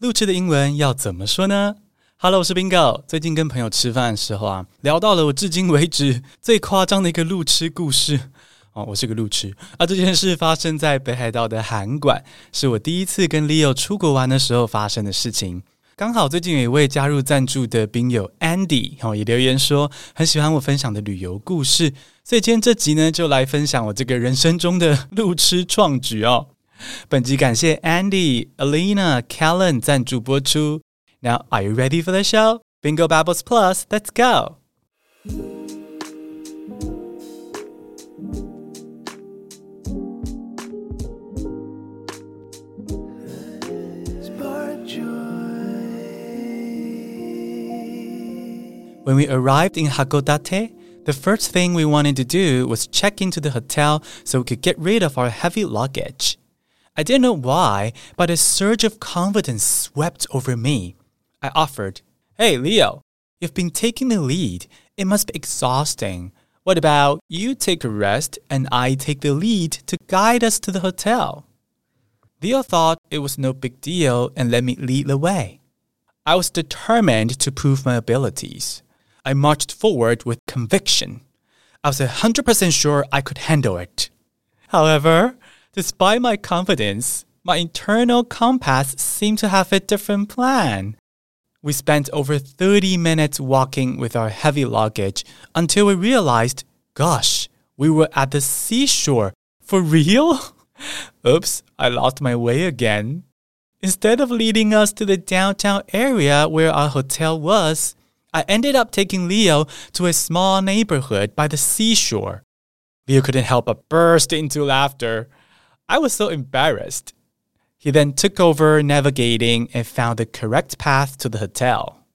路痴的英文要怎么说呢？Hello，我是 Bingo。最近跟朋友吃饭的时候啊，聊到了我至今为止最夸张的一个路痴故事。哦，我是个路痴啊！这件事发生在北海道的函馆，是我第一次跟 Leo 出国玩的时候发生的事情。刚好最近有一位加入赞助的宾友 Andy，哦，也留言说很喜欢我分享的旅游故事，所以今天这集呢，就来分享我这个人生中的路痴创举哦。本集感谢 Andy、Alina、Callen 赞助播出。Now, are you ready for the show? Bingo Babbles Plus, let's go! When we arrived in Hakodate, the first thing we wanted to do was check into the hotel so we could get rid of our heavy luggage. I didn't know why, but a surge of confidence swept over me. I offered, Hey, Leo, you've been taking the lead. It must be exhausting. What about you take a rest and I take the lead to guide us to the hotel? Leo thought it was no big deal and let me lead the way. I was determined to prove my abilities. I marched forward with conviction. I was 100% sure I could handle it. However, Despite my confidence, my internal compass seemed to have a different plan. We spent over 30 minutes walking with our heavy luggage until we realized, gosh, we were at the seashore. For real? Oops, I lost my way again. Instead of leading us to the downtown area where our hotel was, I ended up taking Leo to a small neighborhood by the seashore. Leo couldn't help but burst into laughter. I was so embarrassed. He then took over navigating and found the correct path to the hotel.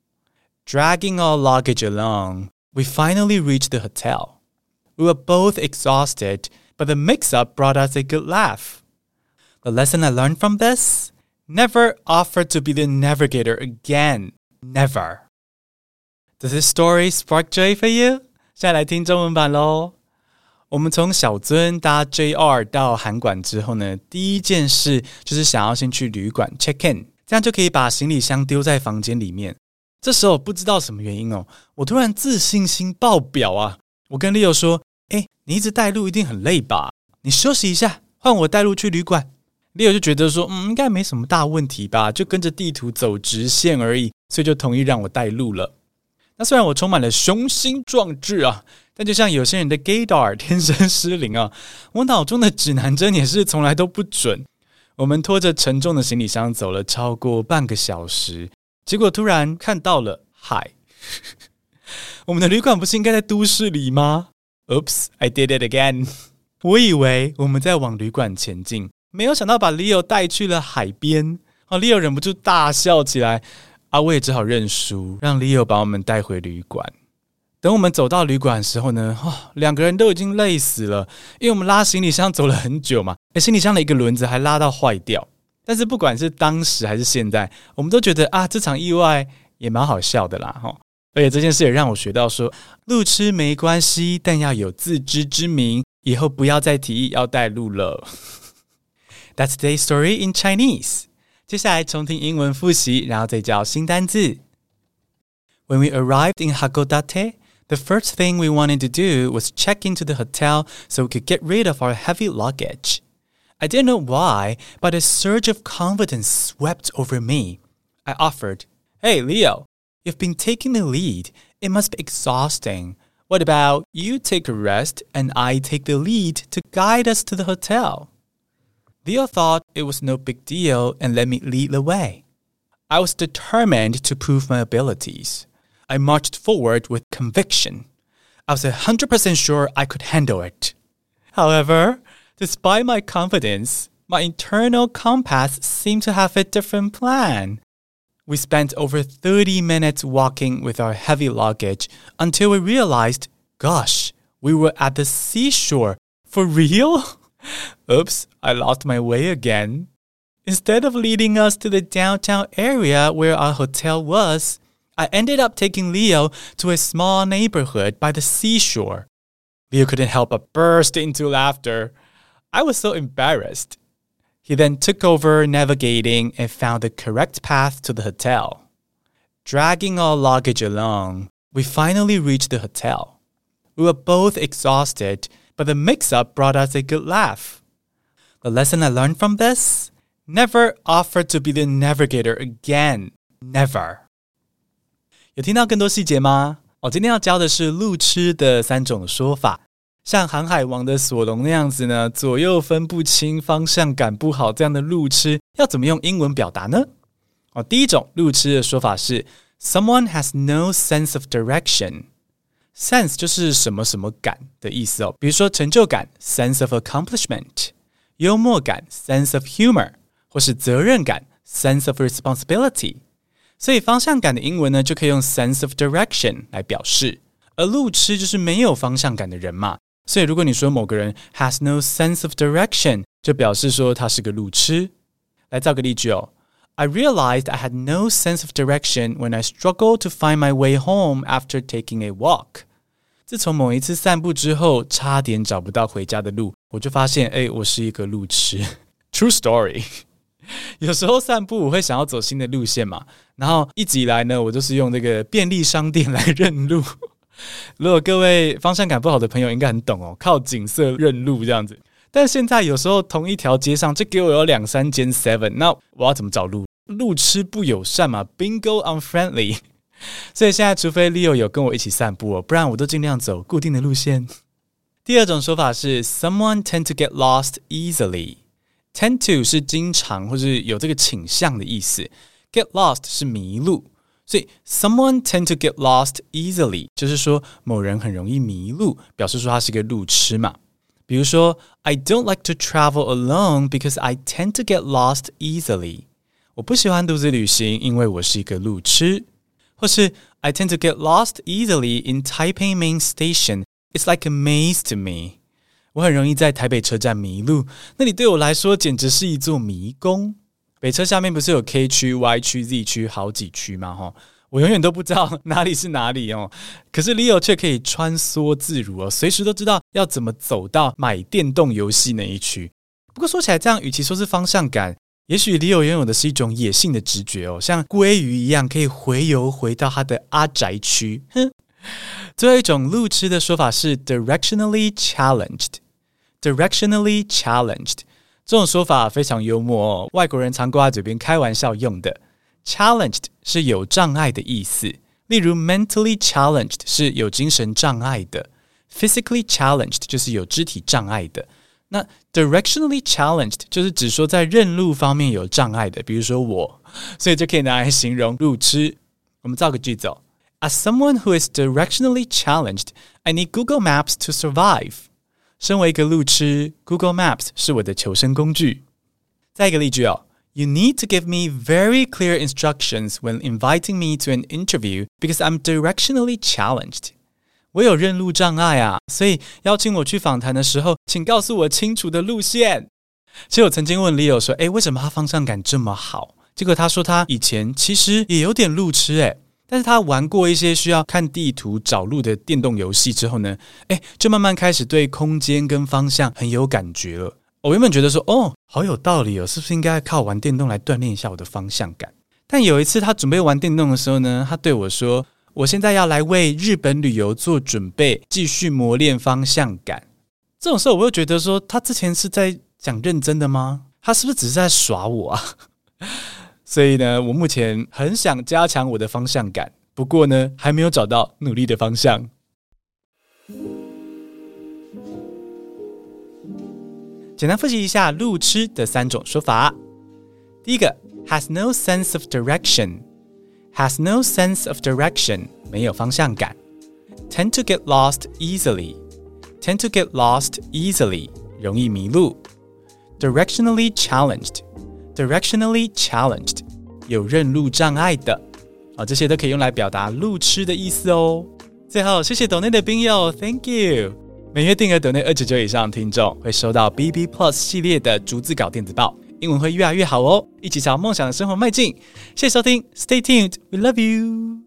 Dragging our luggage along, we finally reached the hotel. We were both exhausted, but the mix up brought us a good laugh. The lesson I learned from this never offer to be the navigator again. Never. Does this story spark joy for you? 现在来听中文版喽。 我们从小樽搭 JR 到函馆之后呢，第一件事就是想要先去旅馆 check in，这样就可以把行李箱丢在房间里面。这时候不知道什么原因哦，我突然自信心爆表啊！我跟 Leo 说：“哎，你一直带路一定很累吧？你休息一下，换我带路去旅馆。”Leo 就觉得说：“嗯，应该没什么大问题吧，就跟着地图走直线而已，所以就同意让我带路了。”那虽然我充满了雄心壮志啊。但就像有些人的 gaydar 天生失灵啊，我脑中的指南针也是从来都不准。我们拖着沉重的行李箱走了超过半个小时，结果突然看到了海。我们的旅馆不是应该在都市里吗？Oops, I did it again。我以为我们在往旅馆前进，没有想到把 Leo 带去了海边。啊，Leo 忍不住大笑起来。啊，我也只好认输，让 Leo 把我们带回旅馆。等我们走到旅馆的时候呢，哦，两个人都已经累死了，因为我们拉行李箱走了很久嘛，而行李箱的一个轮子还拉到坏掉。但是不管是当时还是现在，我们都觉得啊，这场意外也蛮好笑的啦，哈。而且这件事也让我学到说，路痴没关系，但要有自知之明，以后不要再提议要带路了。That's day story in Chinese。接下来重听英文复习，然后再教新单字。When we arrived in Hakodate. The first thing we wanted to do was check into the hotel so we could get rid of our heavy luggage. I didn't know why, but a surge of confidence swept over me. I offered, Hey, Leo, you've been taking the lead. It must be exhausting. What about you take a rest and I take the lead to guide us to the hotel? Leo thought it was no big deal and let me lead the way. I was determined to prove my abilities. I marched forward with conviction. I was 100% sure I could handle it. However, despite my confidence, my internal compass seemed to have a different plan. We spent over 30 minutes walking with our heavy luggage until we realized, gosh, we were at the seashore. For real? Oops, I lost my way again. Instead of leading us to the downtown area where our hotel was, I ended up taking Leo to a small neighborhood by the seashore. Leo couldn't help but burst into laughter. I was so embarrassed. He then took over navigating and found the correct path to the hotel. Dragging our luggage along, we finally reached the hotel. We were both exhausted, but the mix up brought us a good laugh. The lesson I learned from this never offer to be the navigator again. Never. 有听到更多细节吗？我今天要教的是路痴的三种说法。像航海王的索隆那样子呢，左右分不清、方向感不好这样的路痴，要怎么用英文表达呢？哦，第一种路痴的说法是 “Someone has no sense of direction”。 Sense 就是什么什么感的意思哦，比如说成就感 （sense of accomplishment）、幽默感 （sense of humor） 或是责任感 （sense of responsibility）。所以方向感的英文呢，就可以用 sense of direction 来表示。而路痴就是没有方向感的人嘛。所以，如果你说某个人 has no sense of direction，就表示说他是个路痴。来造个例句哦 ：I realized I had no sense of direction when I struggled to find my way home after taking a walk。自从某一次散步之后，差点找不到回家的路，我就发现，哎，我是一个路痴。True story。有时候散步我会想要走新的路线嘛，然后一直以来呢，我都是用这个便利商店来认路。如果各位方向感不好的朋友应该很懂哦，靠景色认路这样子。 但现在有时候同一条街上就给我有两三间 Seven，那我要怎么找路？路痴不友善嘛，Bingo unfriendly。所以现在除非 Leo 有跟我一起散步哦，不然我都尽量走固定的路线。第二种说法是 Someone tend to get lost easily。Tend to 是经常或是有这个倾向的意思，get lost 是迷路。所以，someone tend to get lost easily，就是说某人很容易迷路，表示说他是个路痴嘛。比如说，I don't like to travel alone because I tend to get lost easily。我不喜欢独自旅行，因为我是一个路痴。或是，I tend to get lost easily in Taipei Main Station。It's like a maze to me。我很容易在台北车站迷路，那里对我来说简直是一座迷宫。北车下面不是有 K 区、Y 区、Z 区好几区吗？哈， 我永远都不知道哪里是哪里哦。可是 Leo 却可以穿梭自如哦，随时都知道要怎么走到买电动游戏那一区。不过说起来，这样与其说是方向感，也许 Leo 拥有的是一种野性的直觉哦，像鲑鱼一样可以回游回到他的阿宅区。哼，最后一种路痴的说法是 directionally challenged，directionally challenged。这种说法非常幽默哦，外国人常挂在嘴边开玩笑用的。Challenged 是有障碍的意思，例如 mentally challenged 是有精神障碍的，physically challenged 就是有肢体障碍的。那 directionally challenged 就是指说在认路方面有障碍的，比如说我，所以就可以拿来形容路痴。我们造个句子哦：As someone who is directionally challenged, I need Google Maps to survive. 身为一个路痴，Google Maps 是我的求生工具。再一个例句哦 ，You need to give me very clear instructions when inviting me to an interview because I'm directionally challenged。我有认路障碍啊，所以邀请我去访谈的时候，请告诉我清楚的路线。其实我曾经问 Leo 说，诶，为什么他方向感这么好？结果他说他以前其实也有点路痴，诶。但是他玩过一些需要看地图找路的电动游戏之后呢，哎，就慢慢开始对空间跟方向很有感觉了。 我原本觉得说，哦，好有道理哦，是不是应该靠玩电动来锻炼一下我的方向感？但有一次他准备玩电动的时候呢，他对我说：“我现在要来为日本旅游做准备，继续磨练方向感。”这种时候，我又觉得说，他之前是在讲认真的吗？他是不是只是在耍我啊？所以呢，我目前很想加强我的方向感，不过呢，还没有找到努力的方向。简单复习一下路痴的三种说法。第一个，has no sense of direction，has no sense of direction，没有方向感。tend to get lost easily，tend to get lost easily，容易迷路。directionally challenged。Directionally challenged，有认路障碍的啊，这些都可以用来表达路痴的意思哦。最后，谢谢岛内的兵友，Thank you。 每月订阅等内二九九以上听众会收到 BB Plus 系列的逐字稿电子报，英文会越来越好哦。一起朝梦想的生活迈进。谢谢收听，Stay tuned，We love you。